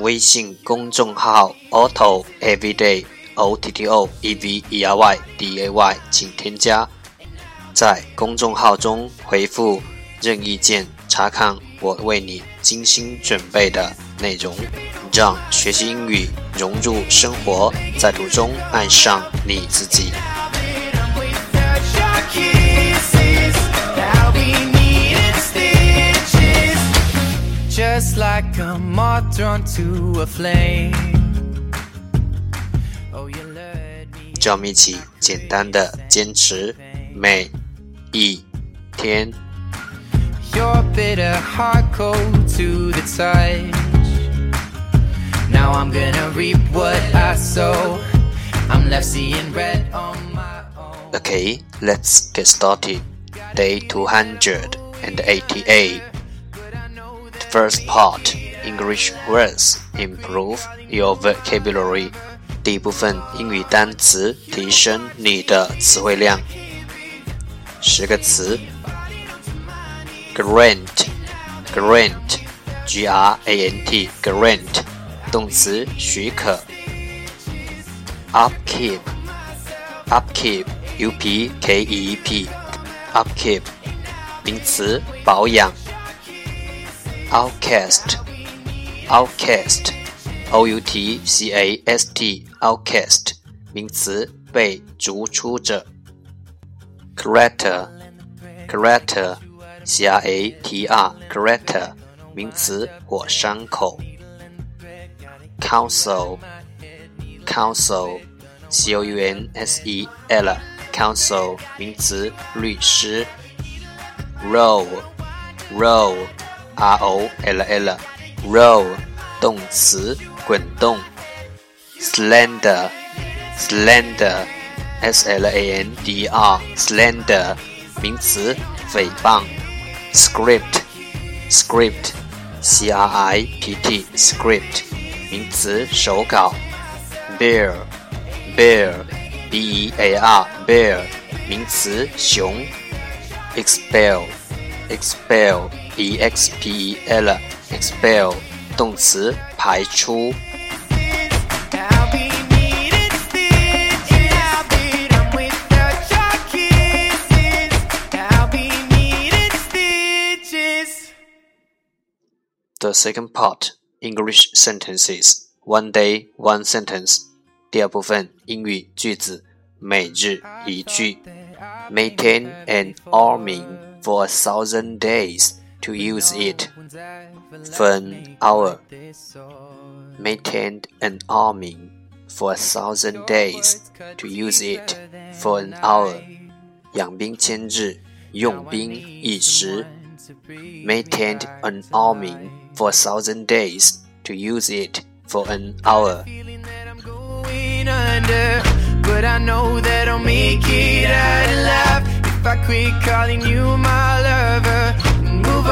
微信公众号 Otto Everyday O T T O E V E R Y D A Y，请添加。在公众号中回复任意键查看我为你精心准备的内容，让学习英语融入生活，在途中爱上你自己。just like a moth drawn to a flame. Oh, you lured me. 让我们一起简单的坚持每一天。 Your bitter heart cold to the touch. Now I'm gonna reap what I sow. I'm left seeing red on my own. Okay, let's get started. Day 288. The first part English words improve your vocabulary. 第一部分英语单词提升你的词汇量。十个词：grant, grant, g r a n t, grant，动词许可。upkeep, upkeep, u p k e e p, upkeep，名词保养。 Outcast, outcast, o u t c a s t, outcast，名词被逐出者。crater, crater, c r a t r, crater，名词火山口。council, council, c o u n s e l, council，名词律师。roll, roll, r o l l, roll，动词滚动。slender, slender, s l a n d r, slender，名词诽谤。script, script, c r i p t, script，名词手稿。bear, bear, b e a r, bear，名词熊。expel, expel, e x p e l, expel，动词排出。 I'll be needing stitches. I'll be done without your kisses. I'll be needing stitches. The second part English sentences one day one sentence。第二部分英语句子每日一句。Maintain an army for a thousand days to use it for an hour. Maintain an army for a thousand days to use it for an hour. 养兵千日，用兵一时。Maintained an army for a thousand days to use it for an hour. Feeling that I'm going under, but I know that I'll make it out alive if I quit calling you my lover. and Move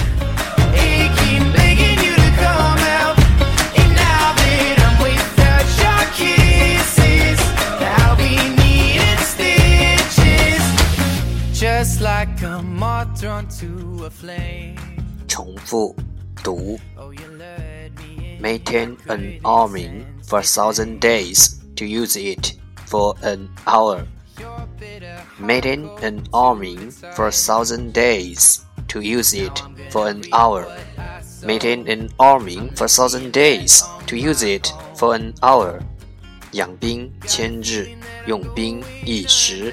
重复读。 Oh, you lured me in. Maintain an army for a thousand days to use it for an hour. Your bitter Maintain an army for a thousand days to use it for an hour. Maintain an army for a thousand days to use it for an hour. 养兵千日，用兵一时。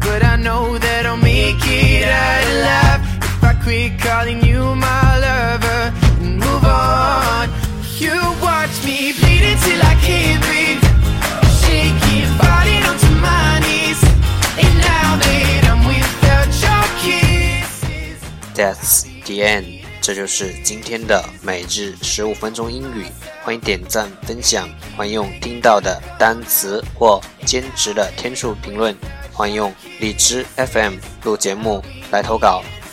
But but I know that I'll make it out alive if I quit calling you my lover and move on. You watch me bleed until I can't breathe, shaking, falling onto my knees, and now that I'm without your kisses. That's the end. 这就是今天的每日十五分钟英语，欢迎点赞分享，欢迎用听到的单词或兼职的天数评论，欢迎用荔枝 FM 录节目来投稿，